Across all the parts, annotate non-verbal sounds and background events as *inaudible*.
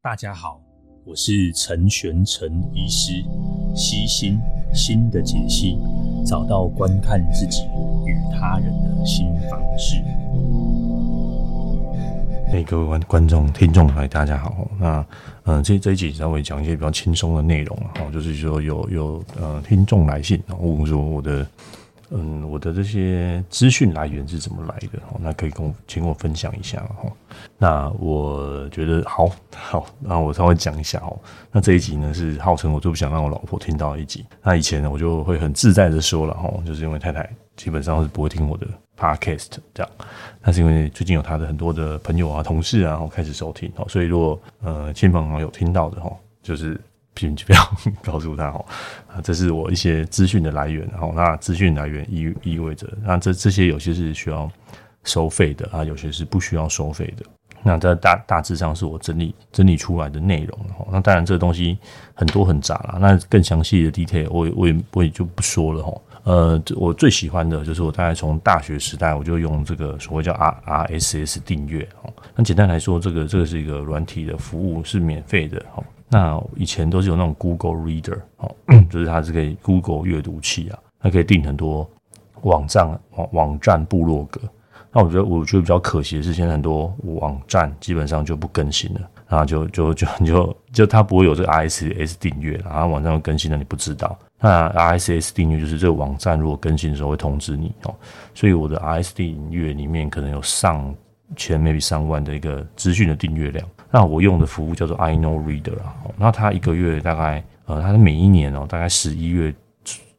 大家好，我是陈玄陈医师，悉心心的解析，找到观看自己与他人的新方式。哎各位观观众、听众，来大家好。那嗯，这这一集稍微讲一些比较轻松的内容啊，就是说有有呃听众来信，问说我的。嗯，我的这些资讯来源是怎么来的？那可以跟我请我分享一下哈。那我觉得好 *laughs* 好，那我稍微讲一下哦。那这一集呢是号称我最不想让我老婆听到的一集。那以前呢我就会很自在的说了哈，就是因为太太基本上是不会听我的 podcast 这样。那是因为最近有他的很多的朋友啊、同事啊，然后开始收听哦，所以如果呃亲朋好友听到的哈，就是。就不要 *laughs* 告诉他哦，啊，这是我一些资讯的来源，然后那资讯来源意意味着，那这这些有些是需要收费的啊，有些是不需要收费的。那这大大致上是我整理整理出来的内容，那当然这个东西很多很杂啦，那更详细的 detail 我也我也我也就不说了哈。呃，我最喜欢的就是我大概从大学时代我就用这个所谓叫 R R S S 订阅哦。那简单来说，这个这个是一个软体的服务，是免费的哦。那以前都是有那种 Google Reader 哦，就是它是可以 Google 阅读器啊，它可以订很多网站网网站部落格。那我觉得我觉得比较可惜的是，现在很多网站基本上就不更新了，然后就就就就就它不会有这个 RSS 订阅，然后网站会更新了你不知道。那 RSS 订阅就是这个网站如果更新的时候会通知你哦，所以我的 RSS 订阅里面可能有上千 maybe 上万的一个资讯的订阅量。那我用的服务叫做 I Know Reader 啊，那它一个月大概呃，它是每一年哦，大概十一月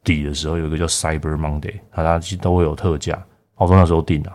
底的时候有一个叫 Cyber Monday，它它其实都会有特价，澳洲那时候订的。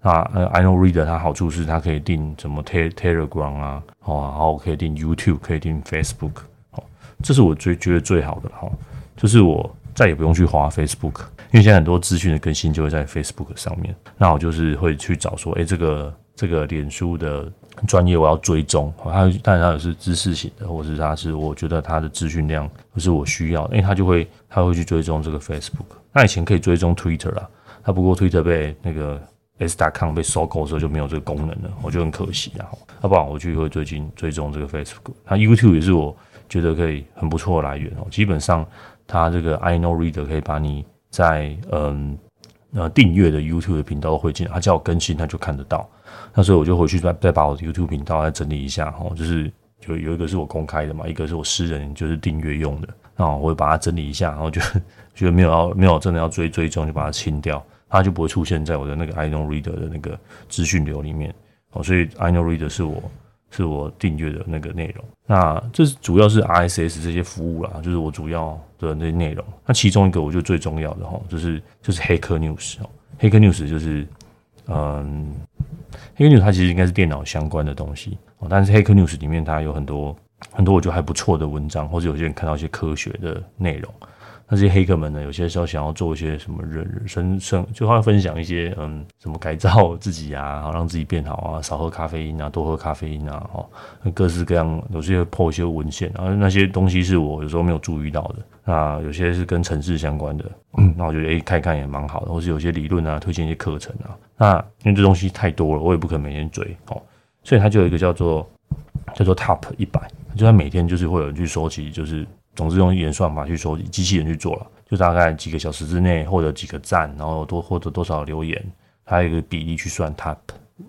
那呃 I Know Reader 它好处是它可以订什么 Telegram 啊，哦，然后可以订 YouTube，可以订 Facebook，哦，这是我最觉得最好的哈，就是我再也不用去花 Facebook，因为现在很多资讯的更新就会在 Facebook 上面，那我就是会去找说，哎，这个这个脸书的。专业我要追踪，他当然它也是知识型的，或是它是我觉得它的资讯量不是我需要，因为它就会它会去追踪这个 Facebook。那以前可以追踪 Twitter 啦，它不过 Twitter 被那个 S.com 被收购的时候就没有这个功能了，我觉得很可惜啊。要不然我就会最近追踪这个 Facebook。那 YouTube 也是我觉得可以很不错的来源哦。基本上它这个 I Know Reader 可以把你在嗯呃订阅的 YouTube 的频道会进，它叫我更新，它就看得到。那所以我就回去再再把我的 YouTube 频道再整理一下哈，就是就有一个是我公开的嘛，一个是我私人就是订阅用的，那我会把它整理一下，然后就觉得没有要没有真的要追追踪，就把它清掉，它就不会出现在我的那个 I Know Reader 的那个资讯流里面哦。所以 I Know Reader 是我是我订阅的那个内容。那这主要是 RSS 这些服务啦，就是我主要的那些内容。那其中一个我觉得最重要的哈，就是就是黑客 News 哦，黑客 News 就是嗯。黑客 News 它其实应该是电脑相关的东西哦，但是黑客 News 里面它有很多很多我觉得还不错的文章，或者有些人看到一些科学的内容。那些黑客们呢，有些时候想要做一些什么人生生，就会分享一些嗯，什么改造自己啊，*laughs* 好让自己变好啊，少喝咖啡因啊，多喝咖啡因啊，哦，各式各样，有些破一些文献，然后那些东西是我有时候没有注意到的。那有些是跟城市相关的，嗯，那我觉得诶，看一看也蛮好的，或是有些理论啊，推荐一些课程啊。那因为这东西太多了，我也不可能每天追哦，所以它就有一个叫做叫做 Top 一百，就它每天就是会有人去收集，就是。总之用演算法去收集，机器人去做了，就大概几个小时之内获得几个赞，然后多获得多少留言，还有一个比例去算 top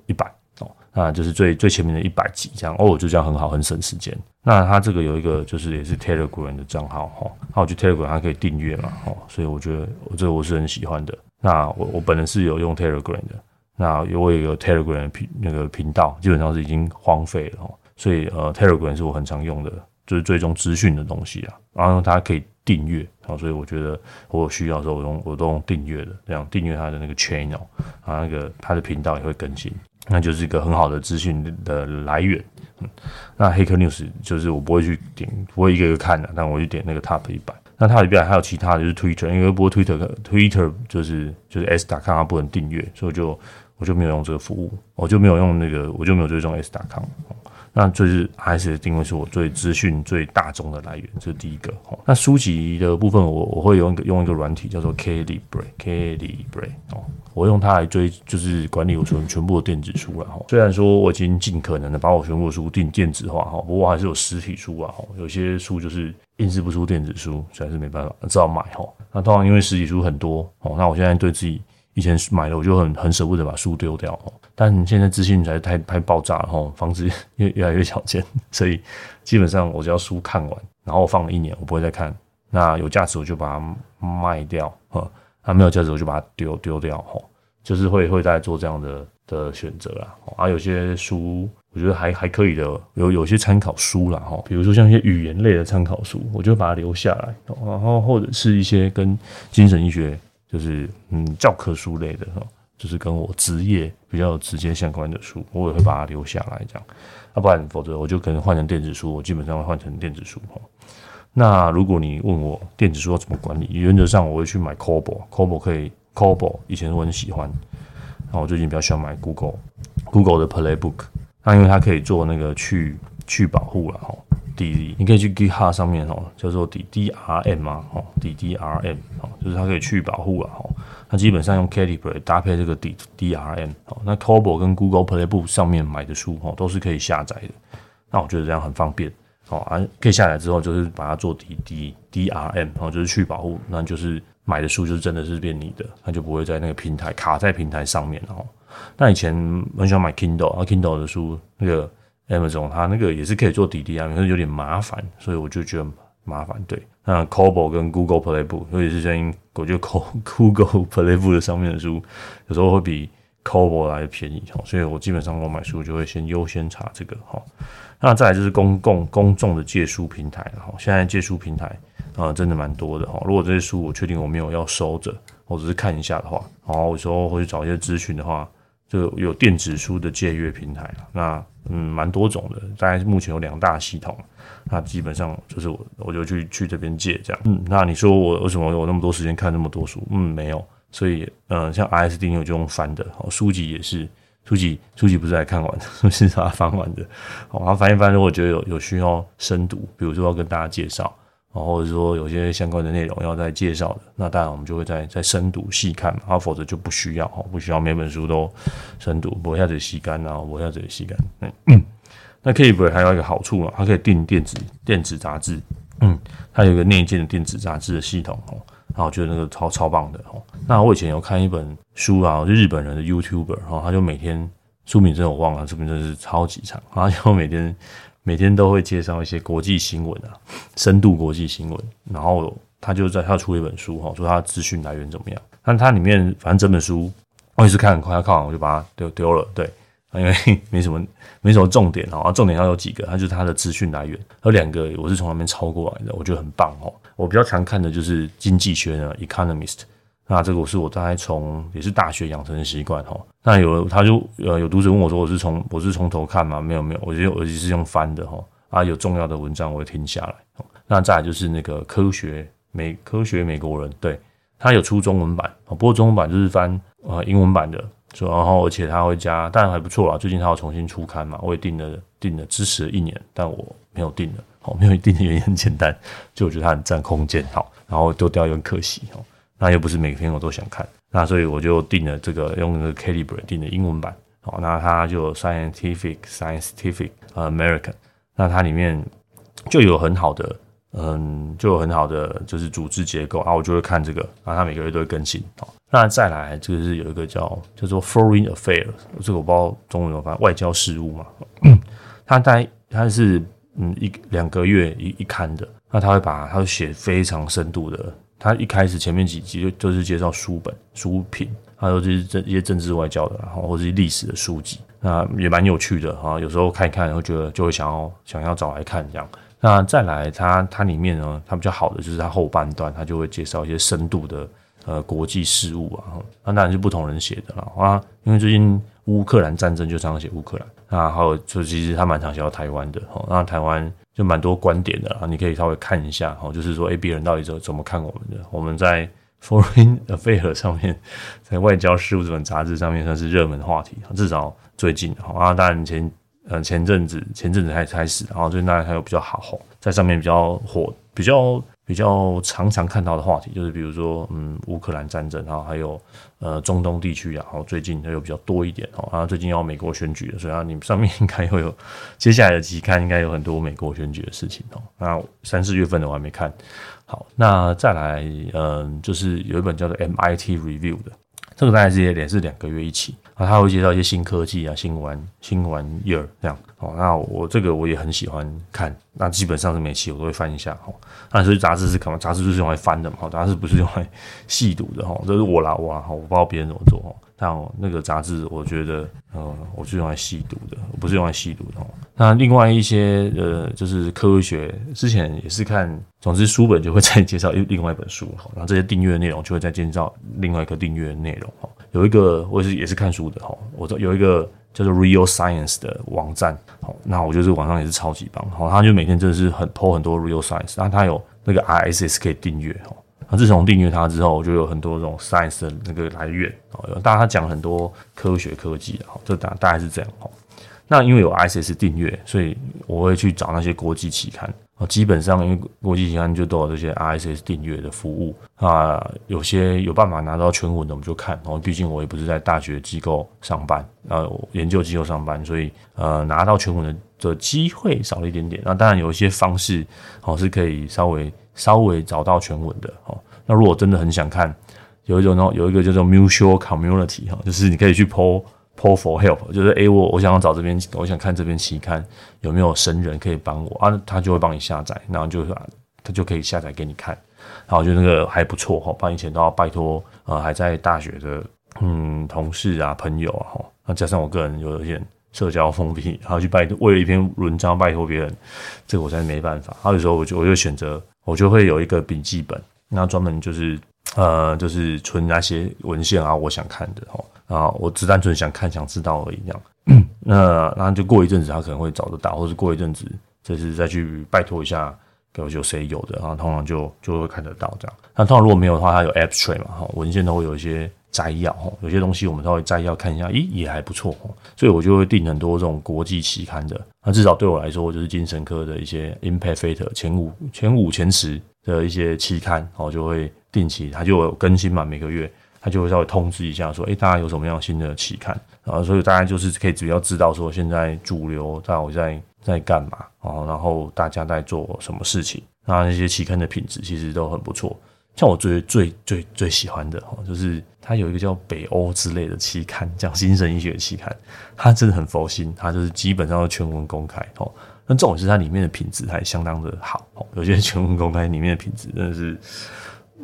一百哦，那就是最最前面的一百集这样哦，就这样很好，很省时间。那它这个有一个就是也是 Telegram 的账号哈，那我觉得 Telegram 它可以订阅嘛，哦，所以我觉得我这个我是很喜欢的。那我我本人是有用 Telegram 的，那我有一个 Telegram 频那个频道，基本上是已经荒废了哦，所以呃 Telegram 是我很常用的。就是追踪资讯的东西啊，然后它可以订阅，好，所以我觉得我有需要的时候，我用我都用订阅的，这样订阅它的那个 channel，啊，那个它的频道也会更新，那就是一个很好的资讯的来源。嗯，那黑客 news 就是我不会去点，不会一个一个看的，但我就点那个 top 一百。那它里边还有其他的就是 Twitter，因为不过 Twitter Twitter 就是就是 s.com 它不能订阅，所以就我就没有用这个服务，我就没有用那个，我就没有追踪 s.com。那就是 RSS 定位是我最资讯最大众的来源，这是第一个。那书籍的部分我，我我会用一个用一个软体叫做 Kalibre，Kalibre 哦，我用它来追，就是管理我全全部的电子书了哈。虽然说我已经尽可能的把我全部的书定电子化哈，不过还是有实体书啊，有些书就是印制不出电子书，实在是没办法，只好买哈。那通常因为实体书很多哦，那我现在对自己。以前买了我就很很舍不得把书丢掉，但现在资讯才太太爆炸了哈，房子 *laughs* 越越来越小间，*laughs* 所以基本上我只要书看完，然后我放了一年，我不会再看。那有价值我就把它卖掉，哈，那没有价值我就把它丢丢掉，哈，就是会会在做这样的的选择啦。啊，有些书我觉得还还可以的，有有些参考书啦，哈，比如说像一些语言类的参考书，我就把它留下来，然后或者是一些跟精神医学。就是嗯，教科书类的哈，就是跟我职业比较直接相关的书，我也会把它留下来这样，要不然否则我就可能换成电子书，我基本上会换成电子书哈。那如果你问我电子书要怎么管理，原则上我会去买 Cobo，Cobo 可以 Cobo 以前我很喜欢，那我最近比较喜欢买 Google Google 的 Playbook，那因为它可以做那个去去保护了哈。D，你可以去 GitHub 上面哦，叫做 D D R M 嘛，哦，D D R M 哦，就是它可以去保护了哦。那基本上用 Kalibre 搭配这个 D D R M 哦，那 Kobo 跟 Google Playbook 上面买的书哦，都是可以下载的。那我觉得这样很方便哦，啊，可以下载之后就是把它做 D D D R M 哦，就是去保护，那就是买的书就是真的是变你的，它就不会在那个平台卡在平台上面哦。那以前很喜欢买 Kindle，啊，Kindle 的书那个。Amazon 它那个也是可以做 DDR，可是有点麻烦，所以我就觉得麻烦。对，那 Kobo 跟 Google Playbook，尤其是最近我觉得 *laughs* Google Playbook 的上面的书有时候会比 Kobo 来的便宜，所以我基本上我买书就会先优先查这个哈。那再来就是公共公众的借书平台哈，现在借书平台啊真的蛮多的哈。如果这些书我确定我没有要收着，我只是看一下的话，然后有时候会去找一些资讯的话。就有电子书的借阅平台，那嗯蛮多种的，大概目前有两大系统，那基本上就是我我就去去这边借这样，嗯，那你说我为什么有那么多时间看那么多书？嗯，没有，所以嗯，像 RSD 我就用翻的，哦，书籍也是，书籍书籍不是来看完的，*laughs* 是把它翻完的，好，然后翻一翻，如果觉得有有需要深读，比如说要跟大家介绍。或者说有些相关的内容要再介绍的，那当然我们就会再再深读细看，啊，否则就不需要，不需要每本书都深读，不会下子吸干啊，不会下子吸干。嗯，那 Kalibre 还有一个好处啊，它可以订电子电子杂志，嗯，它有一个内建的电子杂志的系统哦，然后我觉得那个超超棒的哦。那我以前有看一本书啊，就日本人的 YouTuber，然后他就每天书名真的我忘了，书名真的是超级长，然后就每天。每天都会介绍一些国际新闻啊，深度国际新闻。然后他就在他出一本书哈，说他的资讯来源怎么样。但他里面反正整本书我也是看很快，看完我就把它丢丢了。对，因为 *laughs* 没什么没什么重点哈，重点要有几个，它就是它的资讯来源。有两个我是从那边抄过来的，我觉得很棒哦。我比较常看的就是经济学的 Economist。那这个我是我大概从也是大学养成的习惯哈。那有他就呃有读者问我说，我是从我是从头看吗？没有没有，我就我就是用翻的哈。啊，有重要的文章我会停下来。那再来就是那个科学美科学美国人，对，他有出中文版，不过中文版就是翻呃英文版的，说然后而且他会加，当然还不错啦。最近他要重新出刊嘛，我也订了订了支持了一年，但我没有订了，好，没有订的原因很简单，就我觉得它很占空间，好，然后丢掉又很可惜哦。那又不是每篇我都想看，那所以我就订了这个用那个 Kalibre 订的英文版，好，那它就 Scientific Scientific American，那它里面就有很好的，嗯，就有很好的就是组织结构啊，我就会看这个，然后，它每个月都会更新，好，那再来这个是有一个叫叫做 Foreign Affairs，这个我不知道中文怎么翻，外交事务嘛，它大概它是嗯一两个月一一刊的，那他会把他会写非常深度的。他一开始前面几集就就是介绍书本、书品，还有就是这一些政治外交的，然后或者是历史的书籍，那也蛮有趣的哈。有时候看一看，然后觉得就会想要想要找来看这样。那再来，它它里面呢，它比较好的就是它后半段，它就会介绍一些深度的呃国际事务啊。那当然是不同人写的了啊，因为最近乌克兰战争就常常写乌克兰，那还有就其实他蛮常写到台湾的哈。那台湾。就蛮多观点的啊，你可以稍微看一下哈，就是说，诶，别人到底怎怎么看我们的？我们在 *laughs* Foreign Affairs 上面，在外交事务这本杂志上面算是热门话题，至少最近哈啊，当然前呃前阵子前阵子才开始，然后最近大家还有比较好红，在上面比较火，比较比较常常看到的话题，就是比如说嗯乌克兰战争，然后还有呃中东地区，然后最近又比较多一点哦，然后最近要美国选举，所以啊你们上面 *laughs* 应该会有接下来的期刊，应该有很多美国选举的事情哦。那三四月份的我还没看。好，那再来，嗯，就是有一本叫做 MIT Review 的，这个大概是也是两个月一期啊，他会介绍一些新科技啊、新玩新玩意儿这样。哦，那我这个我也很喜欢看，那基本上是每期我都会翻一下哈。那所以杂志是干嘛？杂志就是用来翻的嘛，杂志不是用来 *laughs* 细读的哈。这是我啦，我啦，我不知道别人怎么做。哦那个杂志，我觉得，呃，我是用来细读的，我不是用来细读的。那另外一些，呃，就是科学，之前也是看，总之书本就会再介绍一另外一本书，哈，*laughs* 然后这些订阅内容就会再介绍另外一个订阅内容，哈。有一个我也是也是看书的，哈，我有一个叫做 Real Science 的网站，好，那我就是网上也是超级棒，好，他就每天真的是很 po 很多 Real Science，然后他有那个 RSS 可以订阅，哈。那自从订阅它之后，我就有很多这种 science 的那个来源哦。大家讲很多科学科技的哈，这大大概是这样哦。那因为有 ISS 订阅，所以我会去找那些国际期刊哦。基本上因为国际期刊就都有这些 ISS 订阅的服务啊，有些有办法拿到全文的，我们就看哦。毕竟我也不是在大学机构上班，呃，研究机构上班，所以呃，拿到全文的的机会少了一点点。那当然有一些方式哦，是可以稍微。稍微找到全文的哦，那如果真的很想看，有一种呢，有一个叫做 Mutual Community 哈，就是你可以去 PO PO for help，就是诶，我我想要找这边，我想看这边期刊有没有神人可以帮我啊，他就会帮你下载，然后就他就可以下载给你看，然后就那个还不错哈，不然以前都要拜托呃还在大学的嗯同事啊朋友啊哈，那加上我个人有一点社交封闭，然后去拜托为了一篇文章拜托别人，这个我真的没办法，还有时候我就我就选择。我就会有一个笔记本，那专门就是呃，就是存那些文献啊，我想看的哦，啊，我只单纯想看、想知道而已这样。*clears throat* 那那就过一阵子，他可能会找得到，或是过一阵子，就是再去拜托一下，给我就谁有的，然后通常就就会看得到这样。那通常如果没有的话，它有 abstract 嘛，哈，文献都会有一些摘要，有些东西我们稍微摘要看一下，咦，也还不错，所以我就会订很多这种国际期刊的。那至少对我来说，就是精神科的一些 impact factor 前五、前五、前十的一些期刊，我就会定期，它就有更新嘛，每个月它就会稍微通知一下，说，诶，大家有什么样新的期刊，然后所以大家就是可以主要知道说，现在主流到底在在干嘛，哦，然后大家在做什么事情，那那些期刊的品质其实都很不错。像我最最最最喜欢的哦，就是它有一个叫北欧之类的期刊，讲精神医学期刊，它真的很佛心，它就是基本上都全文公开哦。那这种是它里面的品质还相当的好哦，有些全文公开里面的品质真的是，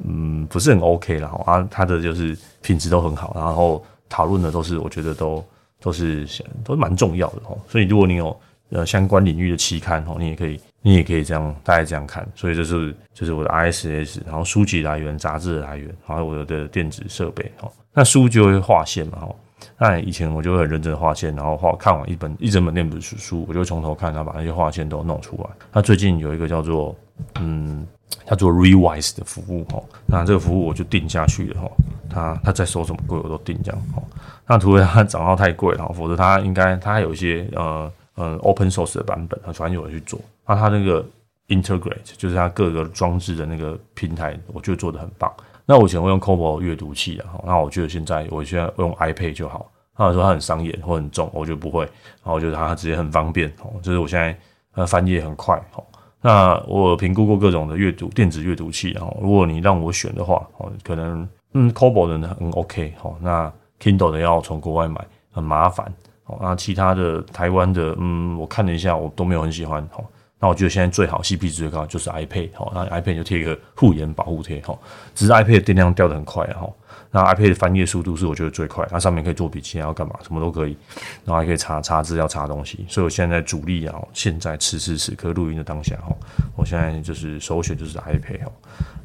嗯，不是很 OK 了。啊，它的就是品质都很好，然后讨论的都是我觉得都都是都蛮重要的哦。所以如果你有呃相关领域的期刊哦，你也可以。你也可以这样，大概这样看，所以这是就是我的 RSS，然后书籍来源、杂志的来源，还有我的电子设备。哦，那书就会划线嘛，哦，那以前我就会很认真划线，然后画看完一本一整本那本书，我就从头看，然后把那些划线都弄出来。那最近有一个叫做嗯叫做 Readwise 的服务，哈，那这个服务我就定下去了，哈，他他在收什么贵我都定这样，哈，那除非他 *laughs* 涨到太贵了，否则他应该他还有一些呃。呃，open source 的版本，反正有人去做。那它那个 integrate 就是它各个装置的那个平台，我觉得做得很棒。那我以前会用 Kobo 阅读器啊，那我觉得现在我现在用 iPad 就好。他说它很伤眼或很重，我觉得不会。然后我觉得它直接很方便哦，就是我现在呃翻页很快哦。那我评估过各种的阅读电子阅读器，然后如果你让我选的话，哦，可能嗯 Kobo 的呢很 OK 哦，那 Kindle 的要从国外买很麻烦。哦，那其他的台湾的，嗯，我看了一下，我都没有很喜欢。哦，那我觉得现在最好 CP 值最高就是 iPad。哦，那 iPad 就贴一个护眼保护贴。哦，只是 iPad 电量掉的很快。哈，那 iPad 翻页速度是我觉得最快，它上面可以做笔记，还要干嘛，什么都可以，然后还可以查查资料、查东西。所以我现在主力啊，现在此时此刻录音的当下，哈，我现在就是首选就是 iPad。哦，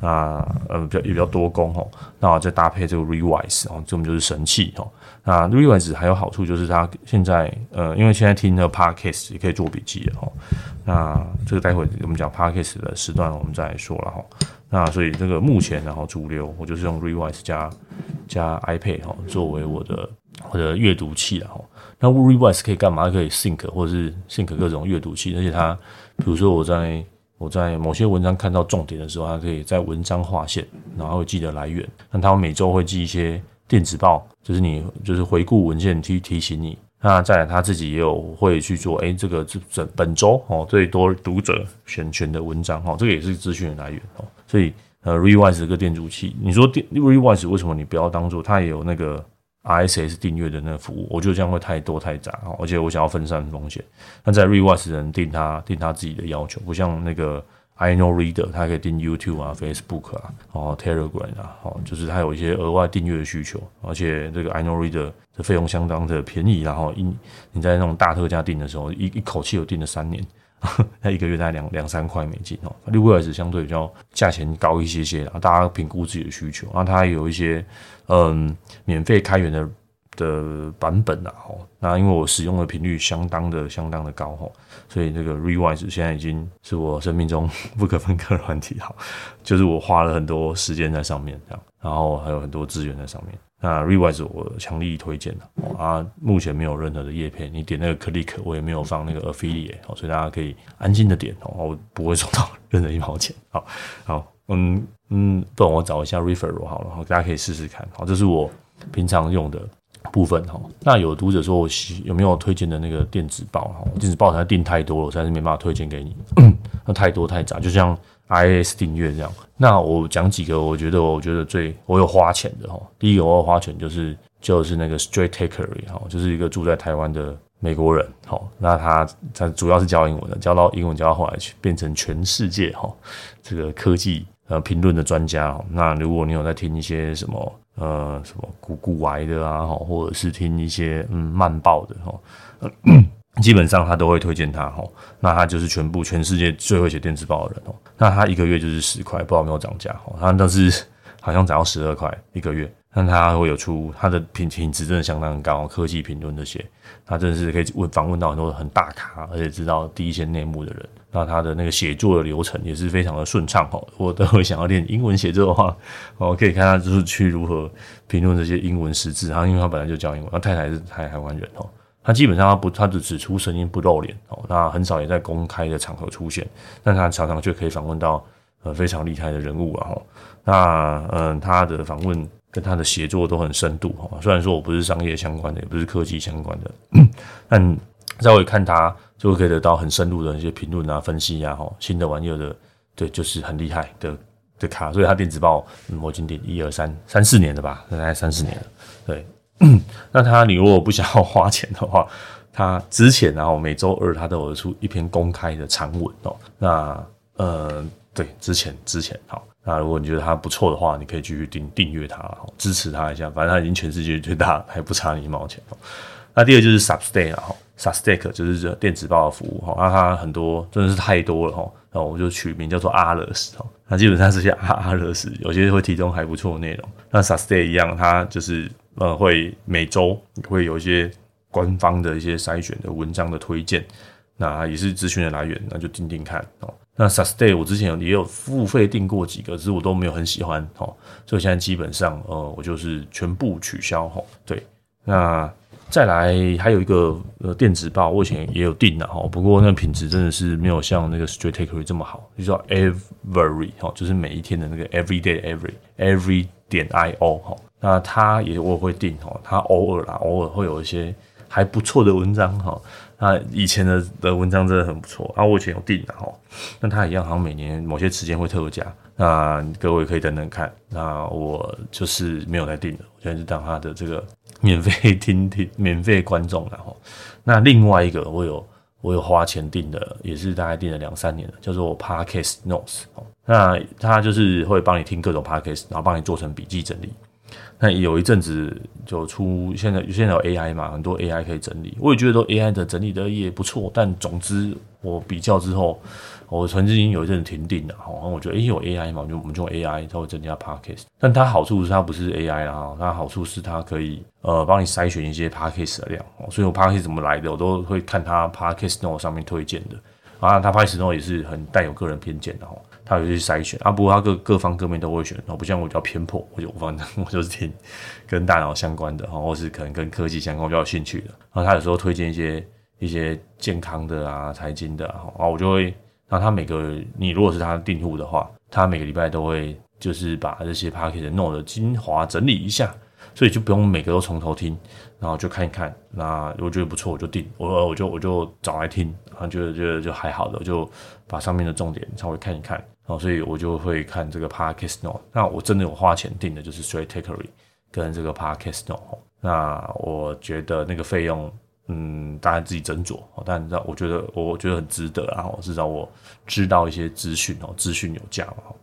那呃比较也比较多功。哦，那我再搭配这个 Revise 哦，这种就是神器。哦。那 Revise 还有好处就是它现在呃，因为现在听那个 Podcast 也可以做笔记了哈。那这个待会我们讲 Podcast 的时段我们再说了哈。那所以这个目前然后主流我就是用 Revise 加加 iPad 哈，作为我的我的阅读器啊。那 Revise 可以干嘛？可以 Sync 或者是 Sync 各种阅读器，而且它，比如说我在我在某些文章看到重点的时候，它可以在文章划线，然后会记得来源。那它每周会寄一些电子报，就是你就是回顾文件提提醒你。那再来他自己也有会去做，哎、欸，这个这这本周哦最多读者选选的文章哦，这个也是资讯的来源哦。所以呃，Rewise 这个电子器，你说电 Readwise 为什么你不要当做它也有那个？RSS 订阅的那个服务，我觉得这样会太多太杂，而且我想要分散风险。那在 Rewise 人定他定他自己的要求，不像那个 iKnowReader，他可以订 YouTube 啊、Facebook 啊、然后 Telegram 啊，哦，就是他有一些额外订阅的需求。而且这个 iKnowReader 的费用相当的便宜，然后一你在那种大特价订的时候，一一口气有订了三年，*laughs* 那一个月大概两两三块美金哦。Readwise 相对比较价钱高一些些，然后大家评估自己的需求，然后它有一些。嗯，免费开源的的版本啊，哦，那因为我使用的频率相当的相当的高哦，所以这个 revise 现在已经是我生命中 *laughs* 不可分割的软体，好，就是我花了很多时间在上面，这样，然后还有很多资源在上面。那 Readwise 我强力推荐的啊，目前没有任何的叶片，你点那个 click 我也没有放那个 affiliate，所以大家可以安心的点哦，我不会收到 *laughs* 任何一毛钱，好，好。嗯嗯，不然我找一下 referral 好了，大家可以试试看。好，这是我平常用的部分哈。那有读者说我有没有推荐的那个电子报哈？电子报它订太多了，我实在是没办法推荐给你。*coughs* 那太多太杂，就像 IAS 订阅这样。那我讲几个，我觉得我觉得最我有花钱的哈。第一个我有花钱就是就是那个 Straight Takery 哈，就是一个住在台湾的美国人。哈，那他他主要是教英文的，教到英文教到后来去变成全世界哈这个科技。呃，评论的专家，那如果你有在听一些什么呃什么股股癌的啊哈，或者是听一些嗯慢报的哈，基本上他都会推荐他哈。那他就是全部全世界最会写电子报的人哦。那他一个月就是十块，不知道有没有涨价哈。他但是好像涨到十二块一个月，但他会有出他的品品质真的相当高，科技评论这些，他真的是可以问访问到很多很大咖，而且知道第一线内幕的人。那他的那个写作的流程也是非常的顺畅哈。我都会想要练英文写作的话，我可以看他就是去如何评论这些英文实质。他因为他本来就教英文，他太太是台台湾人哦。他基本上他不，他只只出声音不露脸哦。那很少也在公开的场合出现，但他常常却可以访问到呃非常厉害的人物啊。那嗯，他的访问跟他的写作都很深度哈。虽然说我不是商业相关的，也不是科技相关的，*clears throat* 但稍微看他。就可以得到很深入的一些评论啊、分析啊，哈，新的玩意儿的，对，就是很厉害的的卡，所以他电子报，嗯，我已经点一二三三四年了吧，大概三四年了，对。*coughs* 那他你如果不想要花钱的话，他之前然后每周二他都有出一篇公开的长文哦。那呃，对，之前之前好，那如果你觉得他不错的话，你可以继续订订阅他，支持他一下，反正他已经全世界最大，还不差你一毛钱。那第二就是 Substack 啊。Substack 就是这电子报的服务哈，那它很多真的是太多了哈，然后我就取名叫做阿勒斯哈，那基本上是些阿阿勒斯，有些会提供还不错的内容。那 Substack 一样，它就是呃会每周会有一些官方的一些筛选的文章的推荐，那也是资讯的来源，那就听听看哦。那 Sustay 我之前也有付费订过几个，只是我都没有很喜欢哦，所以现在基本上呃我就是全部取消哈。对，那。再来还有一个呃电子报，我以前也有订的哈，不过那品质真的是没有像那个 Stratechery 这么好，就叫 Every 哈，就是每一天的那个 Everyday Every Every 点 I O 哈，那他也我会订哈，他偶尔啦，偶尔会有一些还不错的文章哈，那以前的的文章真的很不错啊，我以前有订的哈，那他一样好像每年某些时间会特价，那各位可以等等看，那我就是没有来订的，我现在是当他的这个。免费听听，免费观众，了哈那另外一个我有我有花钱订的，也是大概订了两三年了，叫做 Podcast Notes。那他就是会帮你听各种 Podcast，然后帮你做成笔记整理。那有一阵子就出现在现在有 AI 嘛，很多 AI 可以整理，我也觉得都 AI 的整理的也不错。但总之我比较之后。我曾经有一阵子停订的，哈，然后我觉得，诶、欸，有 AI 嘛，就我们就用 AI 它会增加 Podcast，但它好处是它不是 AI 啦，它好处是它可以呃帮你筛选一些 Podcast 的量，所以我 Podcast 怎么来的，我都会看它 Podcast Note 上面推荐的，啊，它 Podcast 也是很带有个人偏见的吼，他有去筛选啊，不过他各各方各面都会选，然后不像我比较偏颇，我就我反正 *laughs* 我就是听跟大脑相关的哈，或是可能跟科技相关比较有兴趣的，然后他有时候推荐一些一些健康的啊、财经的啊，我就会，然后他每个你如果是他的订户的话，他每个礼拜都会就是把这些 Podcast 的弄的精华整理一下。所以就不用每个都从头听，然后就看一看。那我觉得不错，我就订，我我就我就找来听，然后觉得觉得就还好的，我就把上面的重点稍微看一看。然后所以我就会看这个 Podcast Note。那我真的有花钱订的，就是 Stratechery 跟这个 Podcast Note。那我觉得那个费用，嗯，大家自己斟酌。但你知道，我觉得我觉得很值得，然后至少我知道一些资讯哦，资讯有价嘛。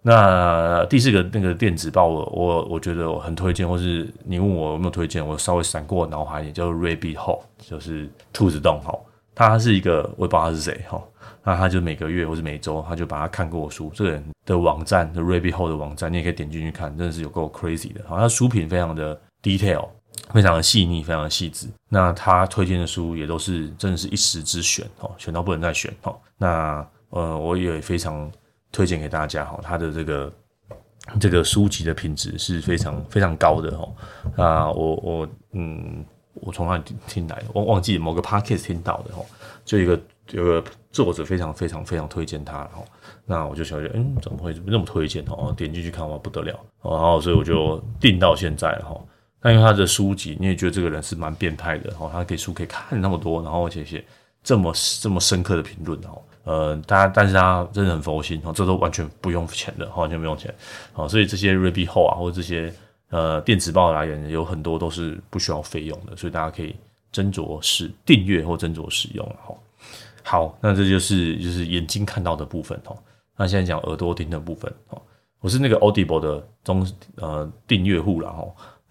那第四个那个电子报，我我我觉得我很推荐，或是你问我有没有推荐，我稍微闪过脑海，也叫 Rabbit Hole，就是兔子洞哈。他是一个我也不知道他是谁哈，那他就每个月或是每周，他就把他看过书，这个人的网站的 Rabbit Hole 的网站，你也可以点进去看，真的是有够 crazy 的。好，他书品非常的 detail，非常的细腻，非常的细致。那他推荐的书也都是真的是一时之选哦，选到不能再选哦。那呃，我也非常。推荐给大家哈，他的这个这个书籍的品质是非常非常高的哈。啊，我我嗯，我从哪里听来的？我忘记某个 podcast 听到的哈，就一个有个作者非常非常非常推荐他然后。那我就想觉得，嗯，怎么会那么推荐哦？点进去看哇，不得了，然后所以我就订到现在了哈。那因为他的书籍，你也觉得这个人是蛮变态的哈，他给书可以看那么多，然后而且写这么这么深刻的评论哦。呃，他但是他真的很佛心哦，这都完全不用钱的，完全不用钱，好，所以这些 Ruby 后啊，或者这些呃电子报来源有很多都是不需要费用的，所以大家可以斟酌是订阅或斟酌使用，好，好，那这就是就是眼睛看到的部分哦，那现在讲耳朵听的部分哦，我是那个 Audible 的中呃订阅户了哈。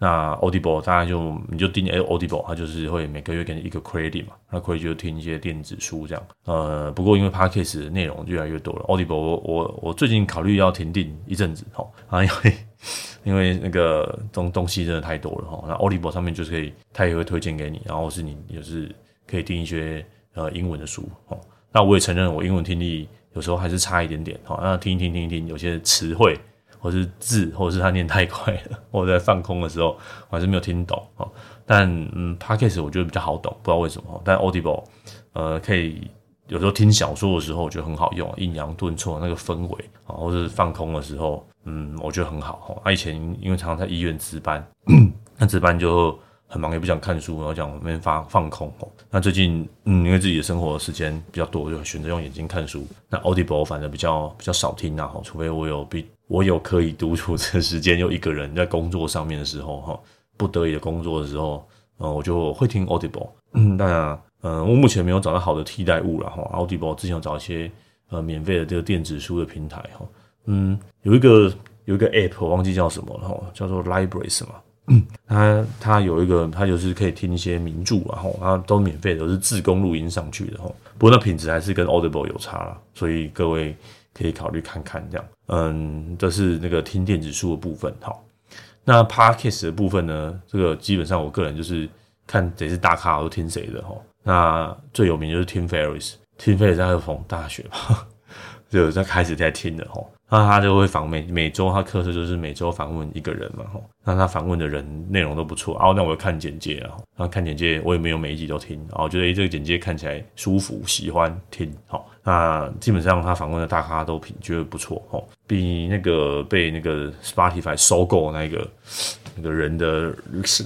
那 Audible 大概就你就订 Audible，它就是会每个月给你一个 credit 嘛，那 credit 就听一些电子书这样。呃，不过因为 Podcast 的内容越来越多了，Audible 我我我最近考虑要停订一阵子哈，啊，因为因为那个东东西真的太多了哈。那 Audible 上面就是可以，它也会推荐给你，然后是你也是可以订一些呃英文的书哦。那我也承认我英文听力有时候还是差一点点哈，那听一听听一听，有些词汇。或是字，或者是他念太快了，*laughs* 我在放空的时候，我还是没有听懂哦。但嗯，Podcast 我觉得比较好懂，不知道为什么。但 Audible，呃，可以有时候听小说的时候，我觉得很好用，抑扬顿挫那个氛围啊，或是放空的时候，嗯，我觉得很好。他以前因为常常在医院值班，*clears throat* 那值班就很忙，也不想看书，然后讲没放放空哦。那最近嗯，因为自己的生活的时间比较多，就选择用眼睛看书。那 Audible 反正比较比较少听啊，除非我有比。我有可以独处的时间，又一个人在工作上面的时候，哈，不得已的工作的时候，呃，我就会听 Audible。嗯，当然，呃，我目前没有找到好的替代物了，哈。Audible 之前有找一些呃免费的这个电子书的平台，哈，嗯，有一个有一个 App 我忘记叫什么了，哈，叫做 Libraries 嘛，嗯，它它有一个，它就是可以听一些名著，然后它都免费的，都是自公录音上去的，哈。不过那品质还是跟 Audible 有差了，所以各位。可以考虑看看这样，嗯，这是那个听电子书的部分。好，那 Podcast 的部分呢？这个基本上我个人就是看谁是大咖，我都听谁的哈。那最有名就是 Tim Ferriss，Tim Ferriss 在逢大学嘛，就在开始在听的哈。那他就会访每每周他课程就是每周访问一个人嘛哈。那他访问的人内容都不错哦。那我看简介啊，然后看简介我也没有每一集都听，然后觉得诶这个简介看起来舒服，喜欢听好。那基本上他访问的大咖都品觉得不错哦，比那个被那个 Spotify 收购那个那个人的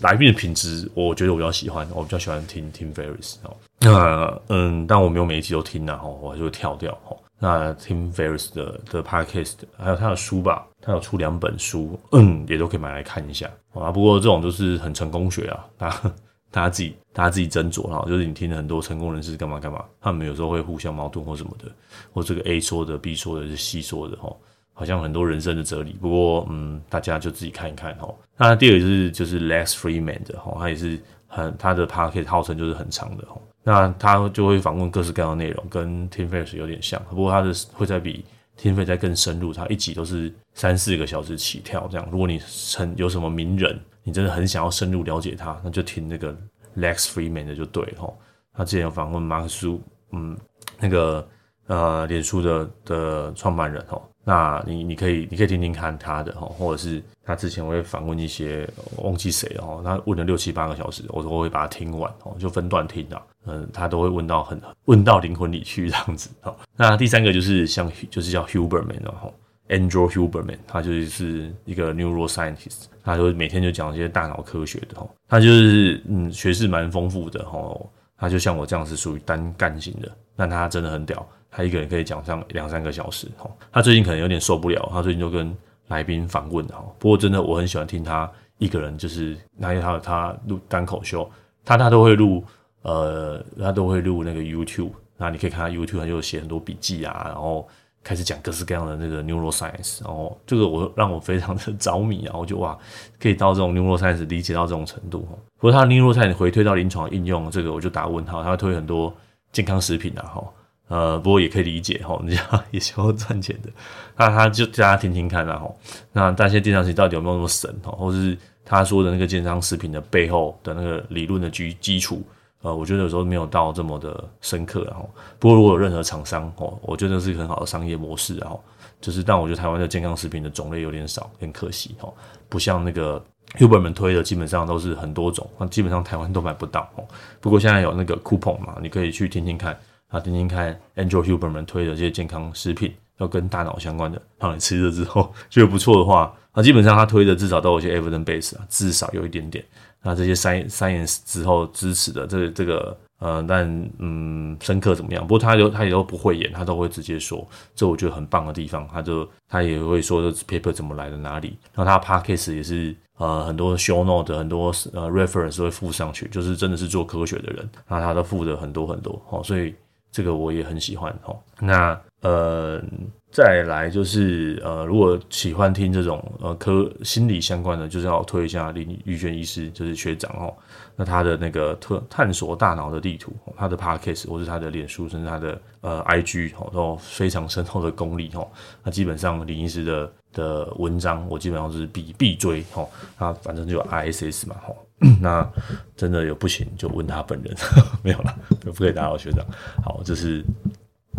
来宾的品质，我觉得我比较喜欢，我比较喜欢听听 Ferris 哦。那嗯，但我没有每一集都听呐，吼，我就会跳掉吼。那 Tim Ferriss 的的 Podcast 还有他的书吧，他有出两本书，嗯，也都可以买来看一下啊。不过这种都是很成功学啊，大家大家自己大家自己斟酌哈。就是你听了很多成功人士干嘛干嘛，他们有时候会互相矛盾或什么的，或这个 A 说的 B 说的是 C 说的哈，好像很多人生的哲理。不过嗯，大家就自己看一看哈。那第二个就是就是 Less Free Man 的哈，他也是很他的 Podcast 号称就是很长的哈。那他就会访问各式各样的内容，跟 Tim Ferriss 有点像，不过他的会再比 Tim Ferriss 再更深入，他一集都是三四个小时起跳这样。如果你很有什么名人，你真的很想要深入了解他，那就听那个 Lex Fridman 的就对齁。他之前有访问马克思，嗯，那个呃脸书的的创办人哦。那你你可以你可以听听看他的哈，或者是他之前我会访问一些忘记谁哦，他问了六七八个小时，我都会把它听完哦，就分段听啊，嗯，他都会问到很问到灵魂里去这样子哦。那第三个就是像就是叫 Huberman 然后 Andrew Huberman，他就是一个 neuroscientist，他就每天就讲一些大脑科学的哦，他就是嗯学识蛮丰富的哦，他就像我这样是属于单干型的，但他真的很屌。他一个人可以讲上两三个小时，他最近可能有点受不了，他最近就跟来宾访问，哈，不过真的我很喜欢听他一个人，就是那些他他录单口秀，他他都会录，呃，他都会录那个 YouTube，那你可以看他 YouTube，他就写很多笔记啊，然后开始讲各式各样的那个 neuroscience，然后这个我让我非常的着迷，啊，*laughs* 我就哇，可以到这种 neuroscience 理解到这种程度，不过他 neuroscience 回推到临床应用，这个我就打问号，他会推很多健康食品啊，哈。呃，不过也可以理解哈，*laughs* 人家也是要赚钱的，那他就大家听听看啦哈。那那些健康食品到底有没有那么神哈，或是他说的那个健康食品的背后的那个理论的基基础，呃，我觉得有时候没有到这么的深刻然后。不过如果有任何厂商哦，我觉得是很好的商业模式啊，就是但我觉得台湾的健康食品的种类有点少，很可惜哦，不像那个 Huberman 推的基本上都是很多种，那基本上台湾都买不到哦。不过现在有那个 coupon 嘛，你可以去听听看。啊，听听看，Andrew Huberman 推的这些健康食品，要跟大脑相关的，让你吃了之后觉得不错的话，啊，基本上他推的至少都有些 evidence base 啊，至少有一点点。那这些 science 之后支持的这个这个，呃，但嗯，深刻怎么样？不过他有他也都不会演，他都会直接说，这我觉得很棒的地方。他就他也会说这 paper 怎么来的哪里。然后他 podcast 也是呃很多 show note 很多呃 reference 会附上去，就是真的是做科学的人，那他都附的很多很多哦，所以。这个我也很喜欢哦。那呃，再来就是呃，如果喜欢听这种呃科心理相关的，就是要推一下林玉娟医师，就是学长哦。那他的那个特探索大脑的地图，他的 podcast 或是他的脸书，甚至他的呃 IG 哦，都非常深厚的功力哦。那基本上林医师的的文章，我基本上是必必追哦。他反正就 ISS 嘛哦。*clears throat* 那真的有不行就问他本人，*laughs* 没有了，不可以打扰学长。好，这是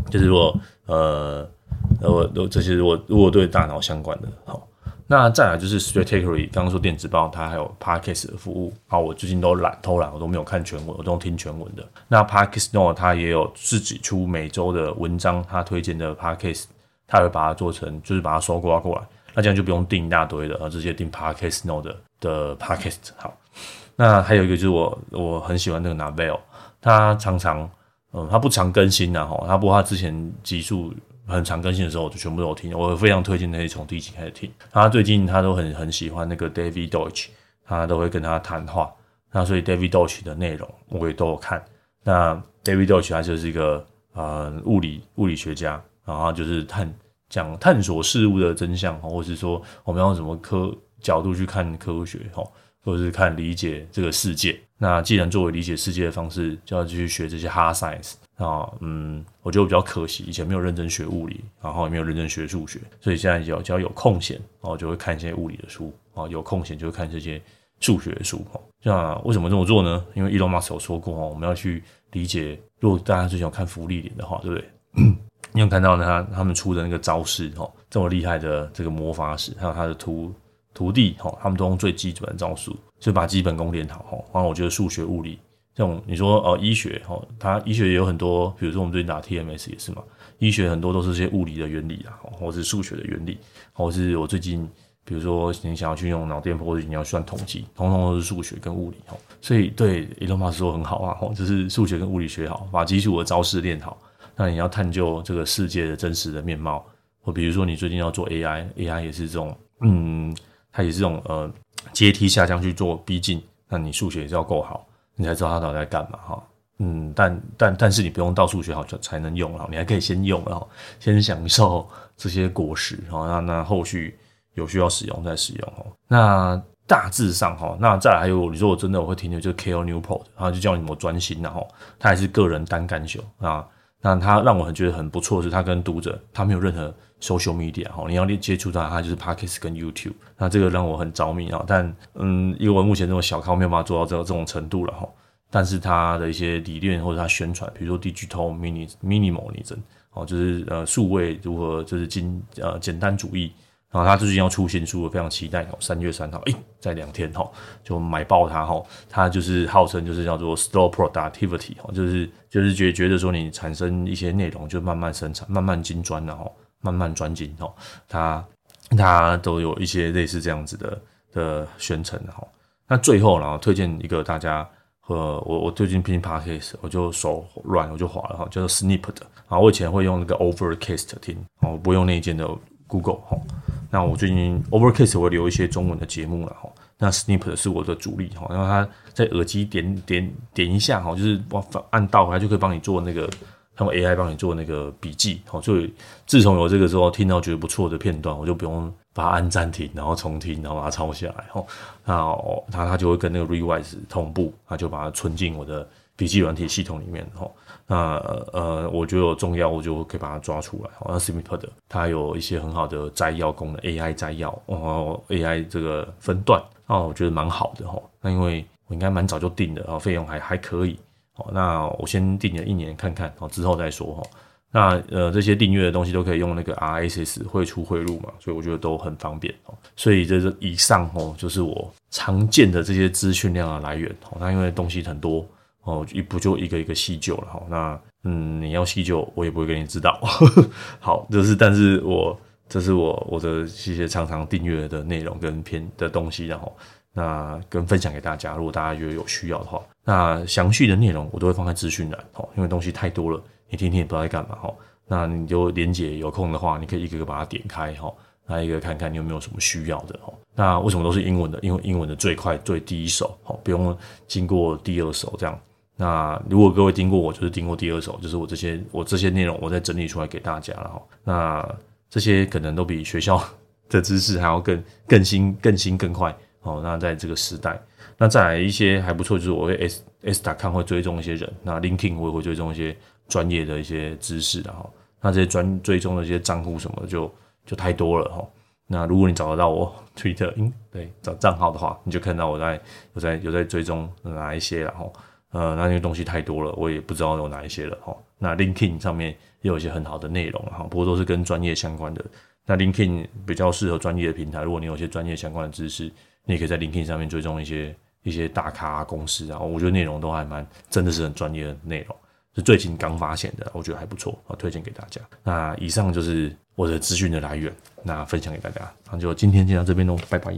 就是如果呃我都这些如果如果对大脑相关的，好，那再来就是 STRATICALLY 刚刚说电子报，它还有 Podcast 的服务。好，我最近都懒偷懒，我都没有看全文，我都听全文的。那 Podcast Note 它也有自己出每周的文章，它推荐的 Podcast，它会把它做成，就是把它收刮过来，那这样就不用订一大堆的，而直接订 Podcast Note 的的 Podcast。好。那还有一个就是我我很喜欢那个 n a v e l 它常常嗯他不常更新然后他不过他之前集数很常更新的时候，我就全部都有听，我非常推荐可以从第一集开始听。他最近他都很很喜欢那个 David Deutsch，他都会跟他谈话，那所以 David Deutsch 的内容我也都有看。那 David Deutsch 他就是一个呃物理物理学家，然后就是探讲探索事物的真相，或者是说我们要用什么科角度去看科学哈。或者是看理解这个世界，那既然作为理解世界的方式，就要继续学这些 hard science 啊，嗯，我觉得比较可惜，以前没有认真学物理，然后也没有认真学数学，所以现在只要只要有空闲，然后，就会看一些物理的书，啊，有空闲就会看这些数学的书，哈，那为什么这么做呢？因为伊隆马斯有说过，哦，我们要去理解，如果大家最喜欢看芙莉莲的话，对不对？*clears throat* 你有看到他他们出的那个招式，哈，这么厉害的这个魔法使，还有他的徒。徒弟哈，他们都用最基本的招数，就把基本功练好哈。然后我觉得数学、物理这种，你说呃医学哈，它医学也有很多，比如说我们最近打 TMS 也是嘛，医学很多都是些物理的原理啊，或是数学的原理，或是我最近比如说你想要去用脑电波，或者你要算统计，通通都是数学跟物理哈。所以对 Elon Musk 说很好啊，哦就是数学跟物理学好，把基础的招式练好。那你要探究这个世界的真实的面貌，或比如说你最近要做 AI，AI 也是这种嗯。它也是这种呃阶梯下降去做逼近，那你数学也是要够好，你才知道他到底在干嘛哈。嗯，但但但是你不用到处学好才能用啊，你还可以先用啊，先享受这些果实哈。那那后续有需要使用再使用哦。那大致上哈，那再来还有你说我真的我会停留就是 ko Newport，然后就叫你怎么专心然后他还是个人单干秀啊。那他让我很觉得很不错，是他跟读者他没有任何 social media 哈，你要接触到他就是 Podcast 跟 YouTube，那这个让我很着迷啊。但嗯，因为我目前这种小康没有办法做到这这种程度了哈。但是他的一些理念或者他宣传，比如说 Digital Minimalism，哦，就是呃数位如何就是精呃简单主义。然后他最近要出新书，我非常期待哦。三月三号，诶，在两天哈，就买爆它哈。它就是号称就是叫做 slow productivity 哈，就是就是觉觉得说你产生一些内容就慢慢生产，慢慢精专然后慢慢专精哦。它它都有一些类似这样子的的宣称哈。那最后然后推荐一个大家和我我最近听 podcast 我就手软我就滑了哈，叫做 Snip 的。然后我以前会用那个 Overcast 听哦，不用那件的 Google 哈。那我最近 Overcast 会留一些中文的节目了哈，那 Snip 是我的主力哈，然后它在耳机点点点一下哈，就是按到它就可以帮你做那个，用 AI 帮你做那个笔记哈，所以自从有这个之后，听到觉得不错的片段，我就不用把它按暂停，然后重听，然后把它抄下来哈，那它它就会跟那个 Rewise 同步，它就把它存进我的笔记软体系统里面哈。那呃，我觉得有重要，我就可以把它抓出来。那 Snip 的，它有一些很好的摘要功能，AI 摘要哦，AI 这个分段哦，我觉得蛮好的哈。那因为我应该蛮早就订的，然后费用还还可以。哦，那我先订了一年看看，哦之后再说哈。那呃，这些订阅的东西都可以用那个 RSS 汇出汇入嘛，所以我觉得都很方便哦。所以这是以上哦，就是我常见的这些资讯量的来源哦。那因为东西很多。哦，一不就一个一个细究了哈。那嗯，你要细究，我也不会给你知道。*laughs* 好，就是，但是我这是我我的一些常常订阅的内容跟片的东西，然后那跟分享给大家。如果大家觉得有需要的话，那详细的内容我都会放在资讯栏哦，因为东西太多了，你天天也不知道在干嘛哈。那你就连结有空的话，你可以一个个把它点开哈，来一个看看你有没有什么需要的哈。那为什么都是英文的？因为英文的最快最第一手，好，不用经过第二手这样。那如果各位听过我，就是听过第二首，就是我这些我这些内容，我再整理出来给大家了哈。那这些可能都比学校 *laughs* 的知识还要更更新、更新、更快哦。那在这个时代，那再来一些还不错，就是我会 S S.com 会追踪一些人，那 linking 我也会追踪一些专业的一些知识的哈。那这些专追踪的一些账户什么就就太多了哈。那如果你找得到我 *laughs* Twitter，嗯，对，找账号的话，你就看到我在有在有在追踪哪一些然后。呃，那些东西太多了，我也不知道有哪一些了哈。那 LinkedIn 上面也有一些很好的内容哈，不过都是跟专业相关的。那 LinkedIn 比较适合专业的平台，如果你有一些专业相关的知识，你也可以在 LinkedIn 上面追踪一些一些大咖公司啊，我觉得内容都还蛮真的是很专业的内容，是最近刚发现的，我觉得还不错，啊，推荐给大家。那以上就是我的资讯的来源，那分享给大家，那就今天就到这边喽，拜拜。